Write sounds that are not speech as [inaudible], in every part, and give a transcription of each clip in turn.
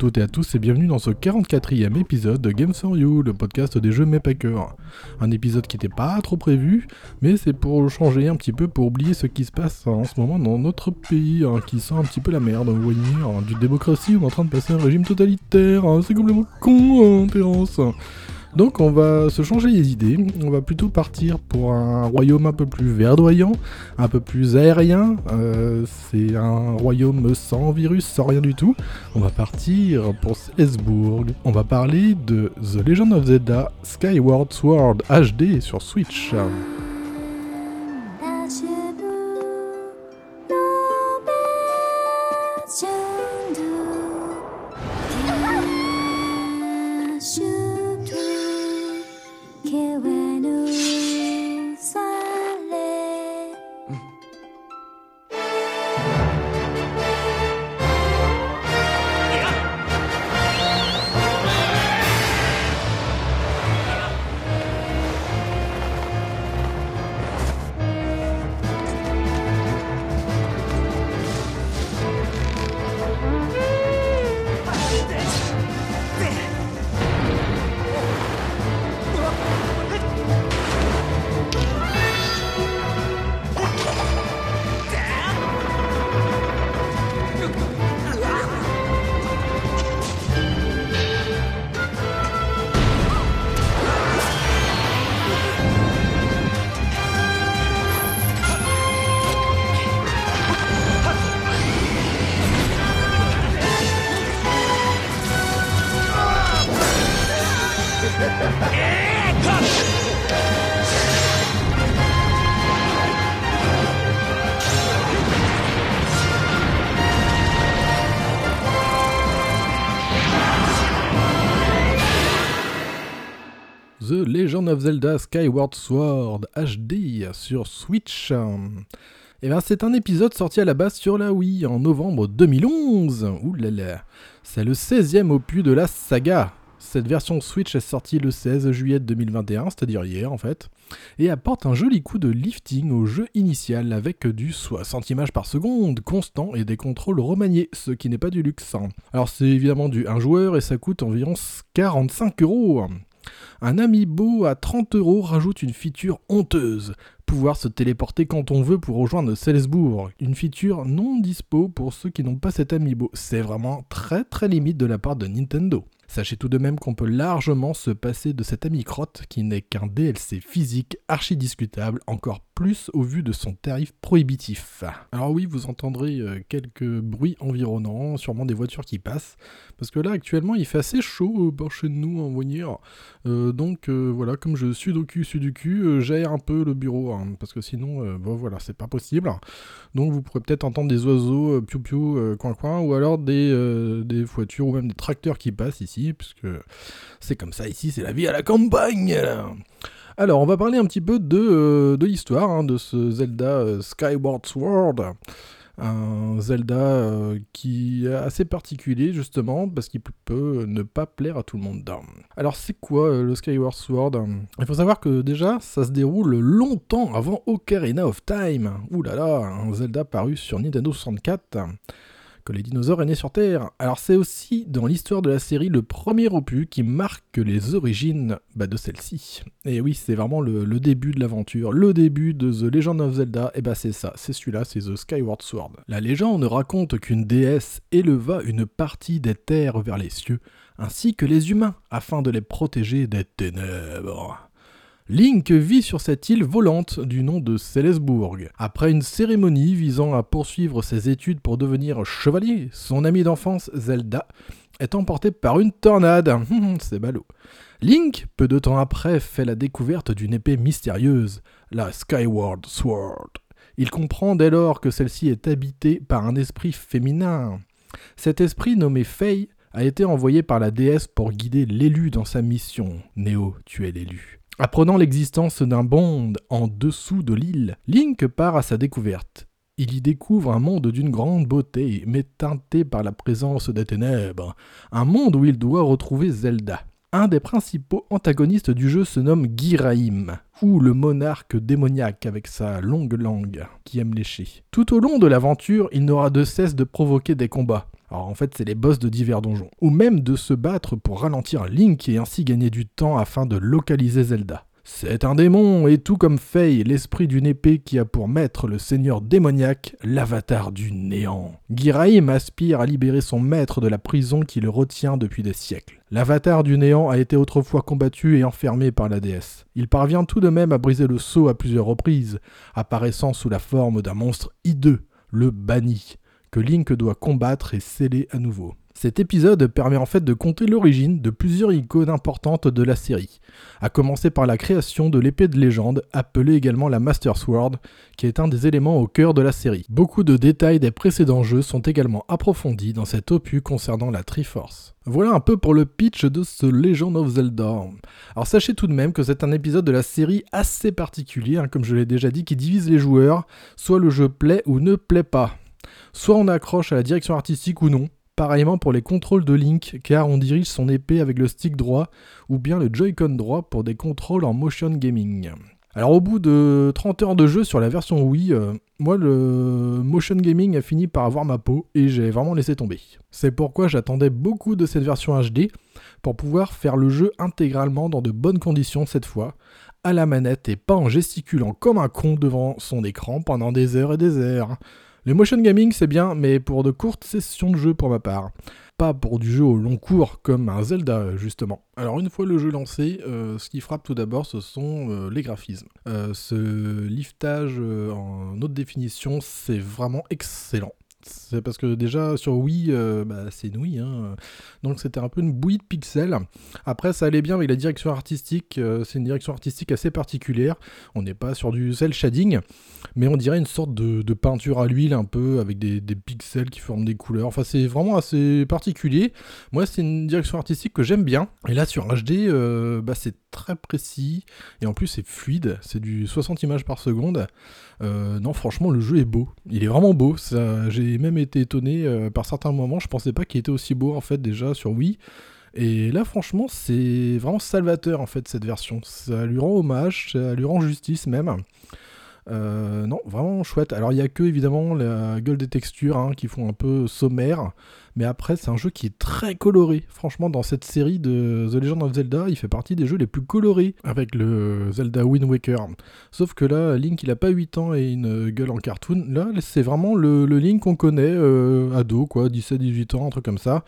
Toutes et à tous et bienvenue dans ce 44e épisode de Games for You, le podcast des jeux mais pas. Un épisode qui n'était pas trop prévu, mais c'est pour changer un petit peu, pour oublier ce qui se passe en ce moment dans notre pays, hein, qui sent un petit peu la merde. Vous voyez, hein, du démocratie, on est en train de passer un régime totalitaire, hein, c'est complètement con, hein, Terence. Donc on va se changer les idées, on va plutôt partir pour un royaume un peu plus verdoyant, un peu plus aérien, euh, c'est un royaume sans virus, sans rien du tout. On va partir pour Salzbourg, on va parler de The Legend of Zelda Skyward Sword HD sur Switch. Of Zelda Skyward Sword HD sur Switch. Et bien c'est un épisode sorti à la base sur la Wii en novembre 2011. Ouh là là. C'est le 16e opus de la saga. Cette version Switch est sortie le 16 juillet 2021, c'est-à-dire hier en fait, et apporte un joli coup de lifting au jeu initial avec du 60 images par seconde constant et des contrôles remaniés, ce qui n'est pas du luxe. Alors c'est évidemment du 1 joueur et ça coûte environ 45 euros. Un amiibo à 30 euros rajoute une feature honteuse. Pouvoir se téléporter quand on veut pour rejoindre Salzbourg. Une feature non dispo pour ceux qui n'ont pas cet amiibo. C'est vraiment très très limite de la part de Nintendo. Sachez tout de même qu'on peut largement se passer de cet ami-crotte qui n'est qu'un DLC physique archi discutable, encore plus au vu de son tarif prohibitif. Alors oui, vous entendrez euh, quelques bruits environnants, sûrement des voitures qui passent, parce que là actuellement il fait assez chaud euh, par chez nous en venir. Euh, donc voilà, comme je suis au cul, suis du cul, un peu le bureau, hein, parce que sinon, bon voilà, c'est pas possible. Donc vous pourrez peut-être entendre des oiseaux piou piou coin coin, ou alors des voitures ou même des tracteurs qui passent ici, puisque c'est comme ça ici, c'est la vie à la campagne. Alors on va parler un petit peu de, euh, de l'histoire hein, de ce Zelda euh, Skyward Sword. Un Zelda euh, qui est assez particulier justement parce qu'il peut ne pas plaire à tout le monde. Alors c'est quoi le Skyward Sword? Il faut savoir que déjà ça se déroule longtemps avant Ocarina of Time. Ouh là là, un Zelda paru sur Nintendo 64 que les dinosaures est né sur Terre. Alors c'est aussi dans l'histoire de la série le premier opus qui marque les origines bah, de celle-ci. Et oui, c'est vraiment le, le début de l'aventure, le début de The Legend of Zelda, et bah c'est ça, c'est celui-là, c'est The Skyward Sword. La légende raconte qu'une déesse éleva une partie des terres vers les cieux, ainsi que les humains, afin de les protéger des ténèbres. Link vit sur cette île volante du nom de Célesbourg. Après une cérémonie visant à poursuivre ses études pour devenir chevalier, son ami d'enfance Zelda est emporté par une tornade. [laughs] C'est ballot. Link, peu de temps après, fait la découverte d'une épée mystérieuse, la Skyward Sword. Il comprend dès lors que celle-ci est habitée par un esprit féminin. Cet esprit nommé Faye a été envoyé par la déesse pour guider l'élu dans sa mission. Néo, tu es l'élu. Apprenant l'existence d'un monde en dessous de l'île, Link part à sa découverte. Il y découvre un monde d'une grande beauté, mais teinté par la présence des ténèbres. Un monde où il doit retrouver Zelda. Un des principaux antagonistes du jeu se nomme Giraim, ou le monarque démoniaque avec sa longue langue, qui aime lécher. Tout au long de l'aventure, il n'aura de cesse de provoquer des combats. Alors en fait, c'est les boss de divers donjons. Ou même de se battre pour ralentir Link et ainsi gagner du temps afin de localiser Zelda. C'est un démon, et tout comme Faye, l'esprit d'une épée qui a pour maître le seigneur démoniaque, l'avatar du néant. Giraim aspire à libérer son maître de la prison qui le retient depuis des siècles. L'avatar du néant a été autrefois combattu et enfermé par la déesse. Il parvient tout de même à briser le sceau à plusieurs reprises, apparaissant sous la forme d'un monstre hideux, le banni, que Link doit combattre et sceller à nouveau. Cet épisode permet en fait de compter l'origine de plusieurs icônes importantes de la série, à commencer par la création de l'épée de légende, appelée également la Master Sword, qui est un des éléments au cœur de la série. Beaucoup de détails des précédents jeux sont également approfondis dans cet opus concernant la Triforce. Voilà un peu pour le pitch de ce Legend of Zelda. Alors sachez tout de même que c'est un épisode de la série assez particulier, hein, comme je l'ai déjà dit, qui divise les joueurs, soit le jeu plaît ou ne plaît pas. Soit on accroche à la direction artistique ou non. Pareillement pour les contrôles de Link, car on dirige son épée avec le stick droit ou bien le Joy-Con droit pour des contrôles en motion gaming. Alors au bout de 30 heures de jeu sur la version Wii, euh, moi le motion gaming a fini par avoir ma peau et j'ai vraiment laissé tomber. C'est pourquoi j'attendais beaucoup de cette version HD pour pouvoir faire le jeu intégralement dans de bonnes conditions cette fois, à la manette et pas en gesticulant comme un con devant son écran pendant des heures et des heures. Le motion gaming c'est bien, mais pour de courtes sessions de jeu pour ma part. Pas pour du jeu au long cours comme un Zelda justement. Alors une fois le jeu lancé, euh, ce qui frappe tout d'abord ce sont euh, les graphismes. Euh, ce liftage en haute définition c'est vraiment excellent. C'est parce que déjà sur Wii, euh, bah, c'est Wii, hein. donc c'était un peu une bouillie de pixels. Après, ça allait bien avec la direction artistique. euh, c'est une direction artistique assez particulière. On n'est pas sur du cel shading, mais on dirait une sorte de, peinture à l'huile un peu avec des, pixels qui forment des couleurs. Enfin, c'est vraiment assez particulier. Moi, c'est une direction artistique que j'aime bien. Et là, sur HD, euh, bah, c'est très précis et en plus, c'est fluide. C'est du 60 images par seconde. Non, franchement, le jeu est beau. Il est vraiment beau. Ça, j'ai même été étonné euh, par certains moments. Je pensais pas qu'il était aussi beau en fait déjà sur Wii. Et là, franchement, c'est vraiment salvateur en fait cette version. Ça lui rend hommage, ça lui rend justice même. Euh, non, vraiment chouette. Alors, il y a que évidemment la gueule des textures hein, qui font un peu sommaire. Mais après, c'est un jeu qui est très coloré. Franchement, dans cette série de The Legend of Zelda, il fait partie des jeux les plus colorés avec le Zelda Wind Waker. Sauf que là, Link, il a pas 8 ans et une gueule en cartoon. Là, c'est vraiment le, le Link qu'on connaît, euh, ado, quoi, 17-18 ans, un truc comme ça.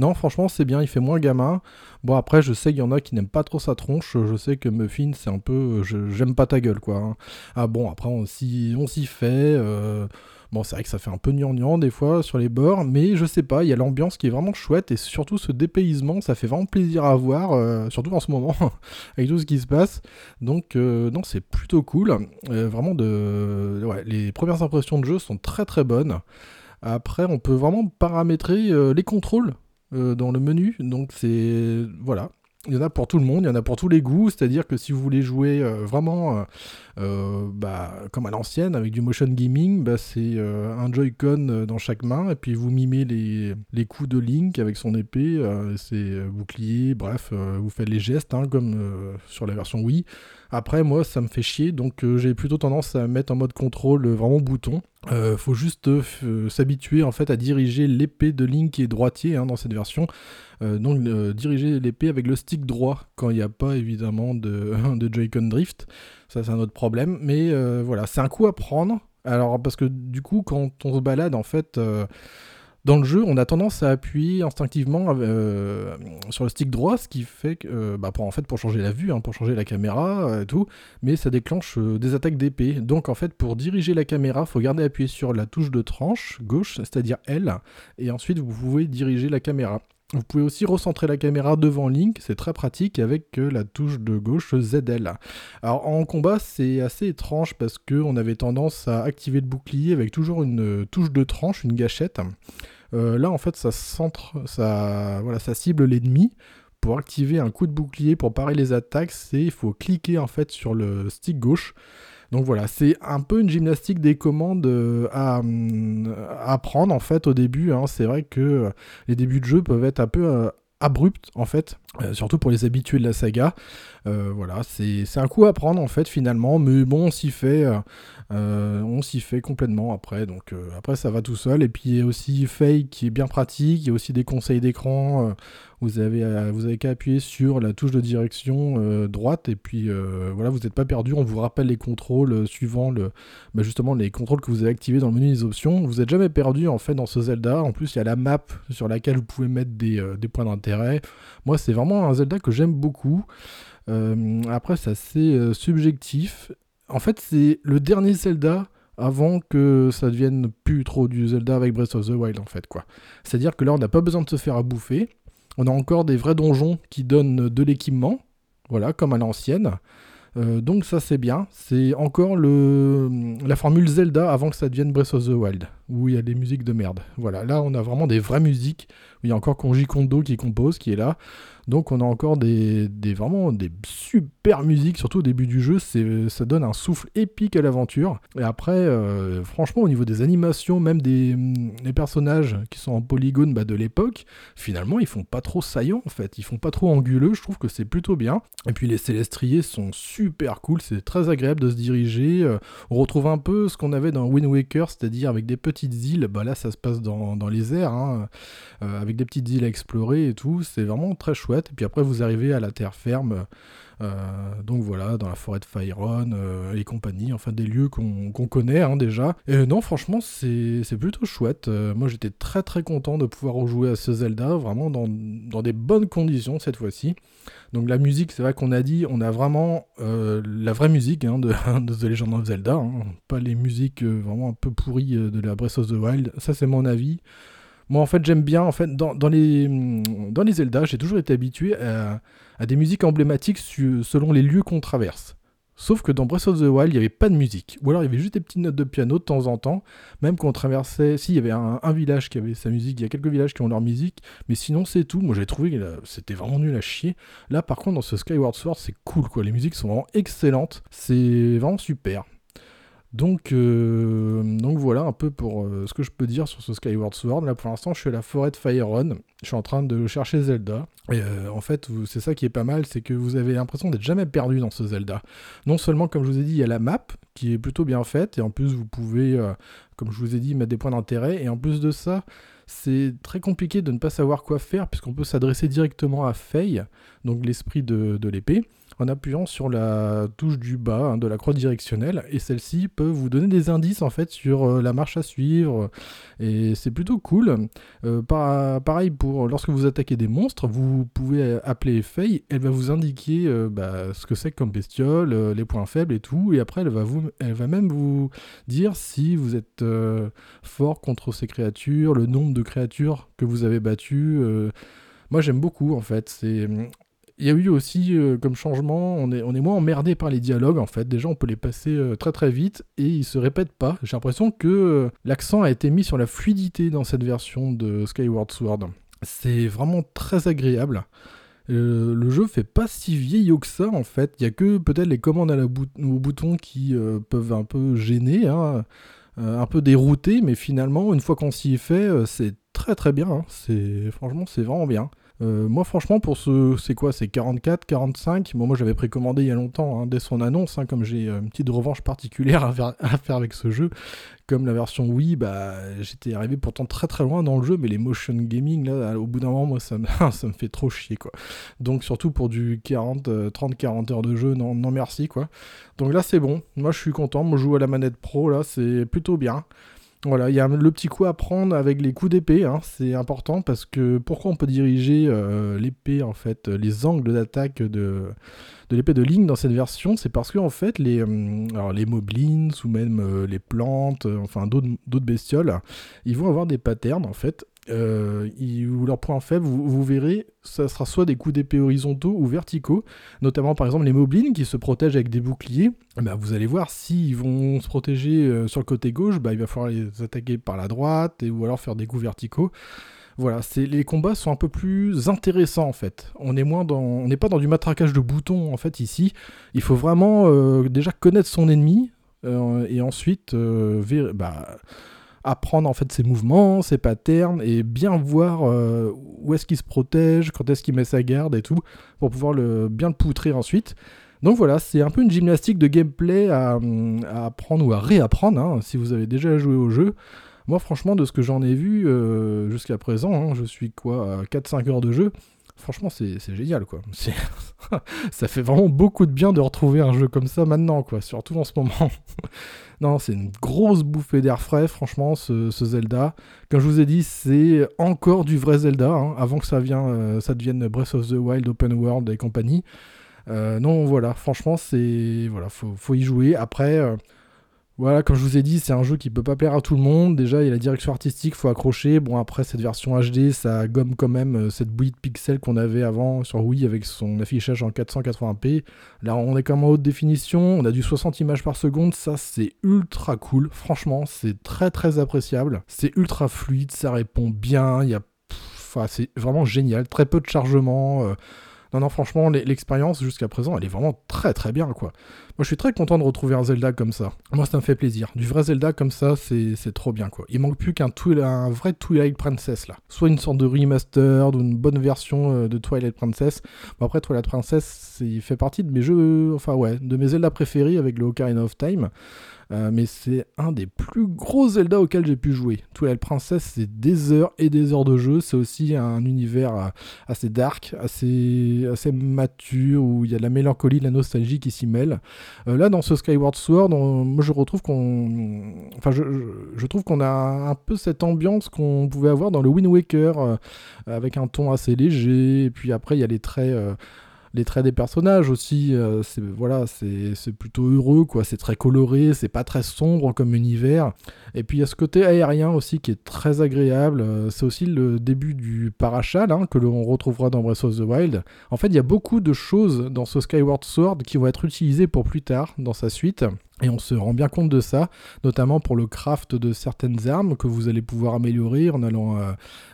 Non, franchement, c'est bien, il fait moins gamin. Bon, après, je sais qu'il y en a qui n'aiment pas trop sa tronche. Je sais que Muffin, c'est un peu. je- J'aime pas ta gueule, quoi. hein. Ah bon, après, on s'y fait. euh, Bon, c'est vrai que ça fait un peu gnangnan des fois sur les bords, mais je sais pas, il y a l'ambiance qui est vraiment chouette et surtout ce dépaysement, ça fait vraiment plaisir à voir, euh, surtout en ce moment, [laughs] avec tout ce qui se passe. Donc, euh, non, c'est plutôt cool. Euh, vraiment, de... les premières impressions de jeu sont très très bonnes. Après, on peut vraiment paramétrer euh, les contrôles euh, dans le menu, donc c'est. Voilà. Il y en a pour tout le monde, il y en a pour tous les goûts, c'est-à-dire que si vous voulez jouer euh, vraiment euh, euh, bah, comme à l'ancienne, avec du motion gaming, bah, c'est un Joy-Con dans chaque main, et puis vous mimez les, coups de Link avec son épée, euh, c'est euh, bouclier, bref, vous faites les gestes, hein, comme sur la version Wii. Après, moi, ça me fait chier, donc j'ai plutôt tendance à mettre en mode contrôle vraiment bouton. Euh, faut juste s'habituer en fait à diriger l'épée de Link qui est droitier hein, dans cette version. Euh, donc euh, diriger l'épée avec le stick droit quand il n'y a pas évidemment de, [laughs] de Joy-Con drift. Ça c'est un autre problème. Mais euh, voilà, c'est un coup à prendre. Alors parce que du coup quand on se balade en fait euh, dans le jeu, on a tendance à appuyer instinctivement euh, sur le stick droit, ce qui fait que, euh, bah, pour, en fait, pour changer la vue, hein, pour changer la caméra euh, et tout, mais ça déclenche euh, des attaques d'épée. Donc en fait, pour diriger la caméra, faut garder appuyé sur la touche de tranche gauche, c'est-à-dire L, et ensuite vous pouvez diriger la caméra. Vous pouvez aussi recentrer la caméra devant Link, c'est très pratique avec euh, la touche de gauche ZL. Alors en combat, c'est assez étrange parce que on avait tendance à activer le bouclier avec toujours une euh, touche de tranche, une gâchette. Euh, là, en fait, ça centre, ça, voilà, ça cible l'ennemi. Pour activer un coup de bouclier pour parer les attaques, c'est il faut cliquer en fait sur le stick gauche. Donc voilà, c'est un peu une gymnastique des commandes euh, à, hum, à apprendre en fait au début. hein. C'est vrai que euh, les débuts de jeu peuvent être un peu euh, abrupts en fait, euh, surtout pour les habitués de la saga. Euh, voilà, c'est un coup à prendre en fait finalement, mais bon, on s'y fait, euh, on s'y fait complètement après. Donc après ça va tout seul. Et puis il y a aussi Fake qui est bien pratique. Il y a aussi des conseils d'écran. vous avez vous qu'à appuyer sur la touche de direction droite et puis voilà, vous n'êtes pas perdu. On vous rappelle les contrôles suivant le, bah, justement les contrôles que vous avez activés dans le menu des options. Vous n'êtes jamais perdu en fait dans ce Zelda. En plus, il y a la map sur laquelle vous pouvez mettre des, des points d'intérêt. Moi, c'est vraiment un Zelda que j'aime beaucoup. Euh, après, c'est assez euh, subjectif. En fait, c'est le dernier Zelda avant que ça devienne plus trop du Zelda avec Breath of the Wild, en fait, quoi. C'est-à-dire que là, on n'a pas besoin de se faire à bouffer. On a encore des vrais donjons qui donnent de l'équipement, voilà, comme à l'ancienne. Euh, donc ça c'est bien, c'est encore le, la formule Zelda avant que ça devienne Breath of the Wild, où il y a des musiques de merde. Voilà, là on a vraiment des vraies musiques, il y a encore Konji Kondo qui compose, qui est là. Donc on a encore des, vraiment des super musiques, surtout au début du jeu, ça donne un souffle épique à l'aventure. Et après, euh, franchement au niveau des animations, même des, des personnages qui sont en polygone bah, de l'époque, finalement ils font pas trop saillants en fait, ils font pas trop anguleux, je trouve que c'est plutôt bien. Et puis les célestriers sont super cool, c'est très agréable de se diriger. Euh, on retrouve un peu ce qu'on avait dans Wind Waker, c'est-à-dire avec des petites îles, bah là ça se passe dans, les airs, hein, euh, avec des petites îles à explorer et tout, c'est vraiment très chouette. Et puis après vous arrivez à la terre ferme. Euh, donc voilà, dans la forêt de Fyron euh, et compagnie, enfin des lieux qu'on connaît hein, déjà. Et non, franchement, c'est plutôt chouette. Euh, moi, j'étais très très content de pouvoir rejouer à ce Zelda, vraiment dans, des bonnes conditions cette fois-ci. Donc la musique, c'est vrai qu'on a dit, on a vraiment la vraie musique hein, de, [laughs] de The Legend of Zelda, hein, pas les musiques vraiment un peu pourries de la Breath of the Wild. Ça, c'est mon avis. Moi, en fait, j'aime bien, en fait, dans, les, dans les Zelda, j'ai toujours été habitué à, à des musiques emblématiques selon les lieux qu'on traverse. Sauf que dans Breath of the Wild, il n'y avait pas de musique. Ou alors il y avait juste des petites notes de piano de temps en temps. Même quand on traversait. Si, il y avait un, village qui avait sa musique. Il y a quelques villages qui ont leur musique. Mais sinon, c'est tout. Moi, j'ai trouvé que là, c'était vraiment nul à chier. Là, par contre, dans ce Skyward Sword, c'est cool, quoi. Les musiques sont vraiment excellentes. C'est vraiment super. Donc, euh, donc voilà un peu pour euh, ce que je peux dire sur ce Skyward Sword. Là pour l'instant je suis à la forêt de Faerun, je suis en train de chercher Zelda. Et euh, en fait c'est ça qui est pas mal, c'est que vous avez l'impression d'être jamais perdu dans ce Zelda. Non seulement comme je vous ai dit il y a la map qui est plutôt bien faite, et en plus vous pouvez, comme je vous ai dit, mettre des points d'intérêt, et en plus de ça c'est très compliqué de ne pas savoir quoi faire puisqu'on peut s'adresser directement à Faye, donc l'esprit de l'épée, en appuyant sur la touche du bas hein, de la croix directionnelle et celle-ci peut vous donner des indices en fait sur euh, la marche à suivre et c'est plutôt cool. Euh, par- pareil pour lorsque vous attaquez des monstres, vous pouvez appeler Faye, elle va vous indiquer euh, bah, ce que c'est comme bestiole, les points faibles et tout et après elle va, vous, elle va même vous dire si vous êtes fort contre ces créatures, le nombre de créatures que vous avez battues. Moi j'aime beaucoup en fait, c'est il y a eu aussi euh, comme changement, on est, moins emmerdé par les dialogues en fait. Déjà, on peut les passer euh, très très vite et ils se répètent pas. J'ai l'impression que euh, l'accent a été mis sur la fluidité dans cette version de Skyward Sword. C'est vraiment très agréable. Le jeu fait pas si vieillot que ça en fait. Il y a que peut-être les commandes à la au bouton qui peuvent un peu gêner, hein, un peu dérouter, mais finalement, une fois qu'on s'y est fait, c'est très très bien. hein. Franchement, c'est vraiment bien. Euh, moi, franchement, pour ce, c'est quoi C'est 44, 45 Bon, moi, j'avais précommandé il y a longtemps, hein, dès son annonce, hein, comme j'ai euh, une petite revanche particulière [laughs] à faire, avec ce jeu. Comme la version Wii, bah, j'étais arrivé pourtant très très loin dans le jeu, mais les motion gaming, là, au bout d'un moment, moi, ça me, [laughs] ça me fait trop chier, quoi. Donc, surtout pour du 40, 30-40 heures de jeu, non, non merci, quoi. Donc là, c'est bon. Moi, je suis content. Moi, je joue à la manette pro, là, c'est plutôt bien. Voilà, il y a le petit coup à prendre avec les coups d'épée, hein, c'est important parce que pourquoi on peut diriger euh, l'épée, en fait, euh, les angles d'attaque de, l'épée de ligne dans cette version, c'est parce que en fait, les, hum, alors, les moblins ou même euh, les plantes, euh, enfin d'autres bestioles, ils vont avoir des patterns en fait. Euh, ils- où leur point faible, vous, verrez, ça sera soit des coups d'épée horizontaux ou verticaux, notamment par exemple les moblins qui se protègent avec des boucliers. Ben, vous allez voir s'ils vont se protéger euh, sur le côté gauche, bah, il va falloir les attaquer par la droite et, ou alors faire des coups verticaux. Voilà, les combats sont un peu plus intéressants en fait. On est dans, n'est pas dans du matraquage de boutons en fait ici. Il faut vraiment euh, déjà connaître son ennemi et ensuite bah, apprendre en fait ses mouvements, ses patterns et bien voir euh, où est-ce qu'il se protège, quand est-ce qu'il met sa garde et tout pour pouvoir le bien le poutrer ensuite. Donc voilà, c'est un peu une gymnastique de gameplay à, apprendre ou à réapprendre hein, si vous avez déjà joué au jeu. Moi, franchement, de ce que j'en ai vu euh, jusqu'à présent, hein, je suis quoi, à 4-5 heures de jeu. Franchement, c'est génial, quoi. [laughs] Ça fait vraiment beaucoup de bien de retrouver un jeu comme ça maintenant, quoi. Surtout en ce moment. [laughs] non, c'est une grosse bouffée d'air frais, franchement, ce, Zelda. Comme je vous ai dit, c'est encore du vrai Zelda, hein, avant que ça, vient, euh, ça devienne Breath of the Wild, Open World et compagnie. Euh, non, voilà, franchement, c'est. Voilà, faut, faut y jouer. Après. euh, voilà, comme je vous ai dit, c'est un jeu qui peut pas plaire à tout le monde. Déjà, il y a la direction artistique, faut accrocher. Bon, après, cette version HD, ça gomme quand même euh, cette bouillie de pixels qu'on avait avant sur Wii avec son affichage en 480p. Là, on est quand même en haute définition. On a du 60 images par seconde. Ça, c'est ultra cool. Franchement, c'est très très appréciable. C'est ultra fluide, ça répond bien. Il y a. Enfin, c'est vraiment génial. Très peu de chargement. euh, Non, non, franchement, l'e- l'expérience jusqu'à présent, elle est vraiment très très bien, quoi. Moi, je suis très content de retrouver un Zelda comme ça. Moi, ça me fait plaisir. Du vrai Zelda comme ça, c'est trop bien, quoi. Il manque plus qu'un vrai Twilight Princess, là. Soit une sorte de remaster ou une bonne version euh, de Twilight Princess. Bon, après, Twilight Princess, il fait partie de mes jeux, enfin, ouais, de mes Zelda préférés avec le Ocarina of Time. Euh, mais c'est un des plus gros Zelda auxquels j'ai pu jouer. Twilight Princess, c'est des heures et des heures de jeu. C'est aussi un univers euh, assez dark, assez, assez mature, où il y a de la mélancolie, de la nostalgie qui s'y mêlent. Euh, là, dans ce Skyward Sword, je retrouve qu'on. Enfin, je, trouve qu'on a un peu cette ambiance qu'on pouvait avoir dans le Wind Waker, avec un ton assez léger. Et puis après, il y a les traits. Les traits des personnages aussi, euh, c'est voilà, c'est plutôt heureux quoi, c'est très coloré, c'est pas très sombre comme univers. Et puis il y a ce côté aérien aussi qui est très agréable. euh, c'est aussi le début du parachal hein, que l'on retrouvera dans Breath of the Wild. En fait, il y a beaucoup de choses dans ce Skyward Sword qui vont être utilisées pour plus tard dans sa suite. Et on se rend bien compte de ça, notamment pour le craft de certaines armes que vous allez pouvoir améliorer en allant, euh,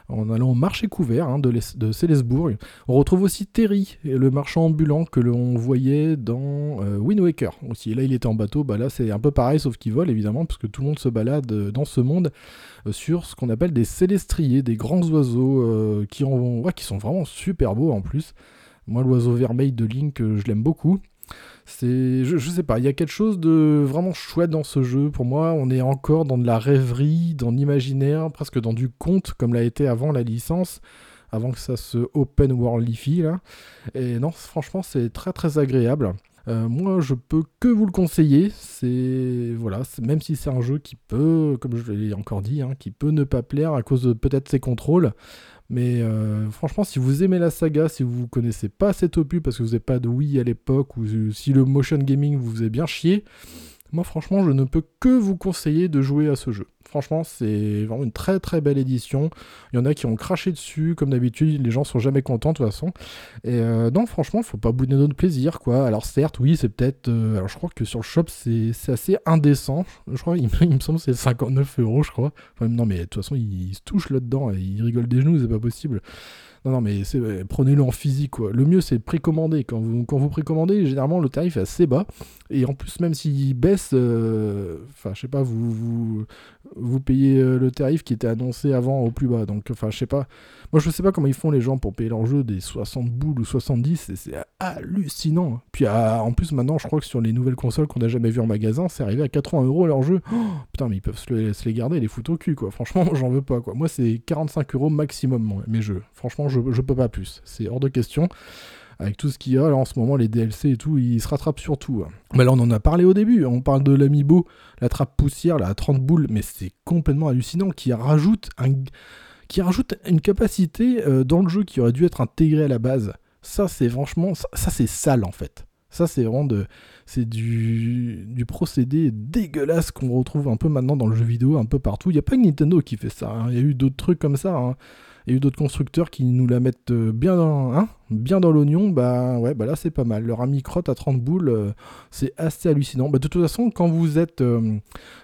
au marché couvert hein, de, de Célesbourg. On retrouve aussi Terry, le marchand ambulant que l'on voyait dans euh. Aussi, là, il était en bateau, bah là, c'est un peu pareil, sauf qu'il vole évidemment, parce que tout le monde se balade euh, dans ce monde euh, sur ce qu'on appelle des célestriers, des grands oiseaux qui, qui sont vraiment super beaux en plus. Moi, l'oiseau vermeil de Link, je l'aime beaucoup. C'est, je, je sais pas, il y a quelque chose de vraiment chouette dans ce jeu. Pour moi, on est encore dans de la rêverie, dans l'imaginaire, presque dans du conte, comme l'a été avant la licence, avant que ça se open worldify là. Et non, franchement, c'est très très agréable. Euh, moi, je peux que vous le conseiller. C'est voilà, même si c'est un jeu qui peut, comme je l'ai encore dit, hein, qui peut ne pas plaire à cause de peut-être ses contrôles. Mais euh, franchement, si vous aimez la saga, si vous connaissez pas cet opus parce que vous n'avez pas de Wii à l'époque, ou si le motion gaming vous faisait bien chier, moi franchement, je ne peux que vous conseiller de jouer à ce jeu. Franchement, c'est vraiment une très très belle édition. Il y en a qui ont craché dessus, comme d'habitude, les gens sont jamais contents de toute façon. Et euh, non, franchement, faut pas bouder notre plaisir, quoi. Alors certes, oui, c'est peut-être... euh, alors je crois que sur le shop, c'est assez indécent. Je crois, il, me- semble que c'est 59 euros, je crois. Non, mais de toute façon, il, il se touche là-dedans et il rigole des genoux, c'est pas possible. Non, mais euh, prenez-le en physique. Le mieux, c'est de précommander. Quand vous, quand vous précommandez, généralement, le tarif est assez bas. Et en plus, même s'il baisse, euh, enfin, je sais pas, vous, vous, payez euh, le tarif qui était annoncé avant au plus bas. Donc, enfin, je sais pas. Moi, je sais pas comment ils font les gens pour payer leur jeu des 60 boules ou 70. et C'est hallucinant. Puis, ah, en plus, maintenant, je crois que sur les nouvelles consoles qu'on n'a jamais vues en magasin, c'est arrivé à 80 euros leur jeu. Oh, putain, mais ils peuvent se se les garder les foutre au cul, quoi. Franchement, [laughs] j'en veux pas, quoi. Moi, c'est 45 euros maximum, mes jeux. Franchement, je, je peux pas plus. C'est hors de question. Avec tout ce qu'il y a, en ce moment, les DLC et tout, ils se rattrapent sur tout. hein. Mais là, on en a parlé au début. On parle de l'Amiibo, la trappe poussière, à 30 boules, mais c'est complètement hallucinant, qui rajoute, un, qui rajoute une capacité euh, dans le jeu qui aurait dû être intégrée à la base. Ça, c'est franchement, ça, ça, c'est sale, en fait. Ça, c'est vraiment de, c'est du, du procédé dégueulasse qu'on retrouve un peu maintenant dans le jeu vidéo, un peu partout. Il n'y a pas que Nintendo qui fait ça. hein. Il y a eu d'autres trucs comme ça. hein. A eu d'autres constructeurs qui nous la mettent euh, bien dans, hein, dans l'oignon. Bah ouais, bah là c'est pas mal. Leur ami crotte à 30 boules, euh, c'est assez hallucinant. Bah, de toute façon, quand vous êtes euh,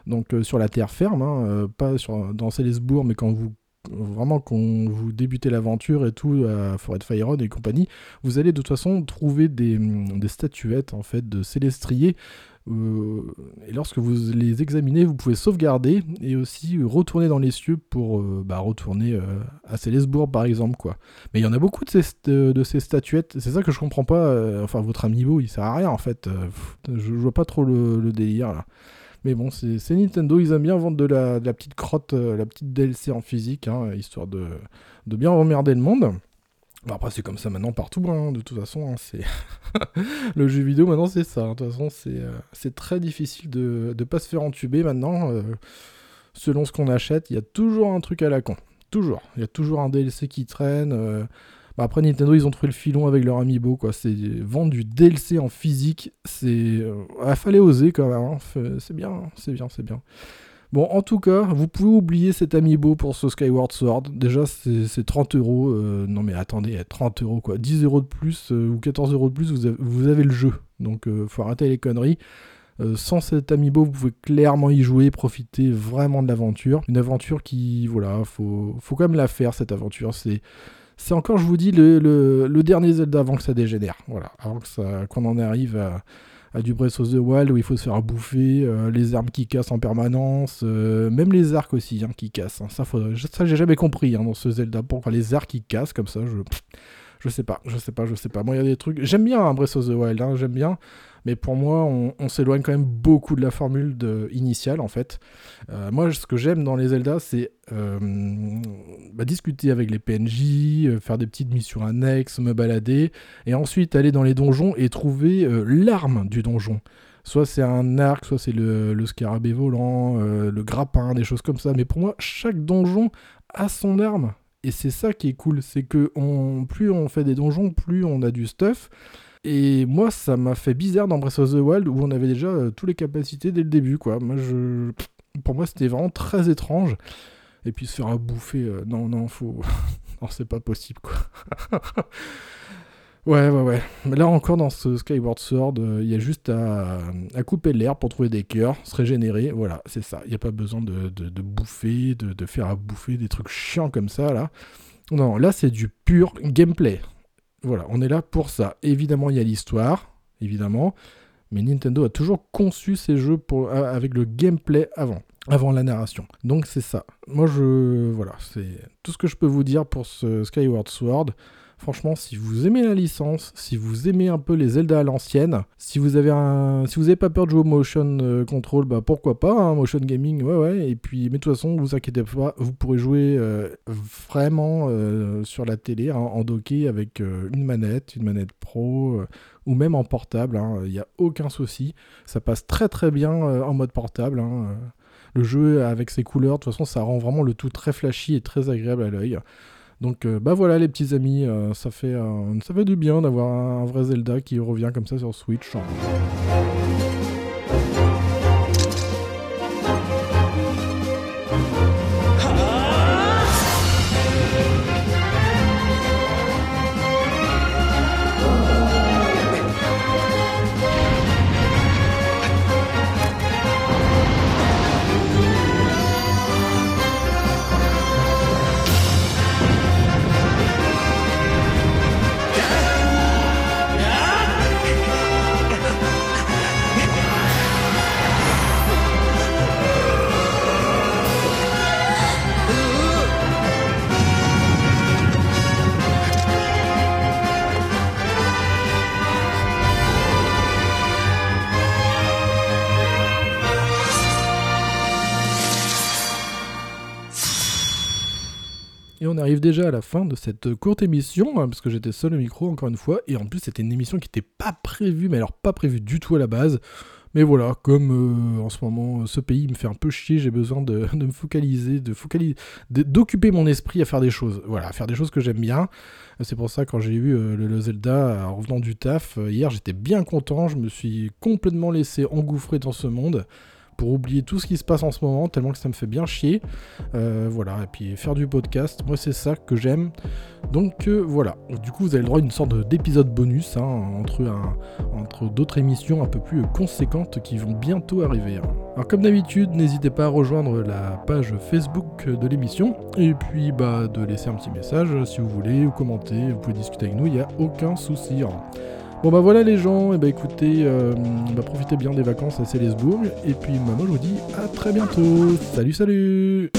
donc sur la terre ferme, hein, pas sur, dans Célesbourg, mais quand vous vraiment quand vous débutez l'aventure et tout à Forêt de et compagnie, vous allez de toute façon trouver des, des statuettes en fait de célestriers. Euh, et lorsque vous les examinez, vous pouvez sauvegarder et aussi retourner dans les cieux pour euh, bah, retourner euh, à Célesbourg par exemple quoi. Mais il y en a beaucoup de ces, de ces statuettes. C'est ça que je comprends pas. enfin votre amiibo il sert à rien en fait. Je, vois pas trop le, délire là. Mais bon, c'est Nintendo, ils aiment bien vendre de la, petite crotte, la petite DLC en physique, hein, histoire de, de bien remerder le monde. Bon, après, c'est comme ça maintenant partout, hein, de toute façon. hein, c'est [laughs] le jeu vidéo maintenant, c'est ça. hein, De toute façon, c'est euh, très difficile de ne pas se faire entuber maintenant. euh, selon ce qu'on achète, il y a toujours un truc à la con. Toujours. Il y a toujours un DLC qui traîne. euh. Bah, après, Nintendo, ils ont trouvé le filon avec leur amiibo, quoi. C'est vendre du DLC en physique. C'est. ah, fallait oser quand même. hein. C'est bien, c'est bien, c'est bien. Bon, en tout cas, vous pouvez oublier cet amiibo pour ce Skyward Sword. Déjà, c'est c'est 30 euros. euh, non, mais attendez, 30 euros quoi. 10 euros de plus euh, ou 14 euros de plus, vous avez, le jeu. Donc, euh, faut arrêter les conneries. Euh, sans cet amiibo, vous pouvez clairement y jouer, profiter vraiment de l'aventure. Une aventure qui, voilà, faut, faut quand même la faire cette aventure. C'est, encore, je vous dis, le, dernier Zelda avant que ça dégénère. Voilà, avant qu'on en arrive à, à du Breath of the Wild où il faut se faire bouffer, euh, les armes qui cassent en permanence, euh, même les arcs aussi hein, qui cassent. hein. Ça, j'ai jamais compris hein, dans ce Zelda. Pourquoi les arcs qui cassent comme ça, je, sais pas, je sais pas, je sais pas. Moi, il y a des trucs. J'aime bien Breath of the Wild, j'aime bien. Mais pour moi, on, s'éloigne quand même beaucoup de la formule de, initiale, en fait. Euh, moi, ce que j'aime dans les Zelda, c'est euh, bah, discuter avec les PNJ, euh, faire des petites missions annexes, me balader, et ensuite aller dans les donjons et trouver l'arme du donjon. Soit c'est un arc, soit c'est le, scarabée volant, le grappin, des choses comme ça. Mais pour moi, chaque donjon a son arme. Et c'est ça qui est cool, c'est que plus on fait des donjons, plus on a du stuff. Et moi, ça m'a fait bizarre dans Breath of the Wild où on avait déjà euh, toutes les capacités dès le début, quoi. Moi, je... Pour moi, c'était vraiment très étrange. Et puis se faire à bouffer, euh, non, non, faut. [laughs] non, c'est pas possible, quoi. [laughs] ouais, ouais, ouais. Mais là encore, dans ce Skyward Sword, euh, il y a juste à, à couper l'air pour trouver des cœurs, se régénérer. Voilà, c'est ça. Il n'y a pas besoin de, de, bouffer, de, de faire à bouffer des trucs chiants comme ça, là. Non, là, c'est du pur gameplay. Voilà, on est là pour ça. Évidemment, il y a l'histoire, évidemment, mais Nintendo a toujours conçu ses jeux avec le gameplay avant, avant la narration. Donc c'est ça. Moi, je voilà, c'est tout ce que je peux vous dire pour ce Skyward Sword. Franchement, si vous aimez la licence, si vous aimez un peu les Zelda à l'ancienne, si vous avez si vous avez pas peur de jouer au motion euh, control, bah pourquoi pas, hein, motion gaming, ouais ouais. Et puis, mais de toute façon, vous inquiétez pas, vous pourrez jouer euh, vraiment euh, sur la télé, hein, en docké avec une manette, une manette pro, ou même en portable. Il n'y a aucun souci. Ça passe très très bien en mode portable. hein. Le jeu avec ses couleurs, de toute façon, ça rend vraiment le tout très flashy et très agréable à l'œil. Donc euh, bah voilà les petits amis, euh, ça, fait, euh, ça du bien d'avoir un, un vrai Zelda qui revient comme ça sur Switch. On arrive déjà à la fin de cette courte émission, hein, parce que j'étais seul au micro encore une fois, et en plus c'était une émission qui n'était pas prévue, mais alors pas prévue du tout à la base. Mais voilà, comme euh, en ce moment ce pays me fait un peu chier, j'ai besoin de, [laughs] me focaliser, de focaliser, d'occuper mon esprit à faire des choses. Voilà, à faire des choses que j'aime bien. C'est pour ça quand j'ai eu euh, le, le Zelda euh, en revenant du taf euh, hier, j'étais bien content. Je me suis complètement laissé engouffrer dans ce monde pour oublier tout ce qui se passe en ce moment, tellement que ça me fait bien chier. Euh, voilà, et puis faire du podcast, moi c'est ça que j'aime. Donc euh, voilà, du coup vous avez le droit à une sorte de- d'épisode bonus hein, entre, d'autres émissions un peu plus conséquentes qui vont bientôt arriver. hein. Alors comme d'habitude, n'hésitez pas à rejoindre la page Facebook de l'émission et puis bah de laisser un petit message si vous voulez ou commenter, vous pouvez discuter avec nous, il n'y a aucun souci. hein. Bon bah voilà les gens, et bah écoutez, euh, bah, profitez bien des vacances à Célesbourg et puis bah, moi je vous dis à très bientôt. Salut salut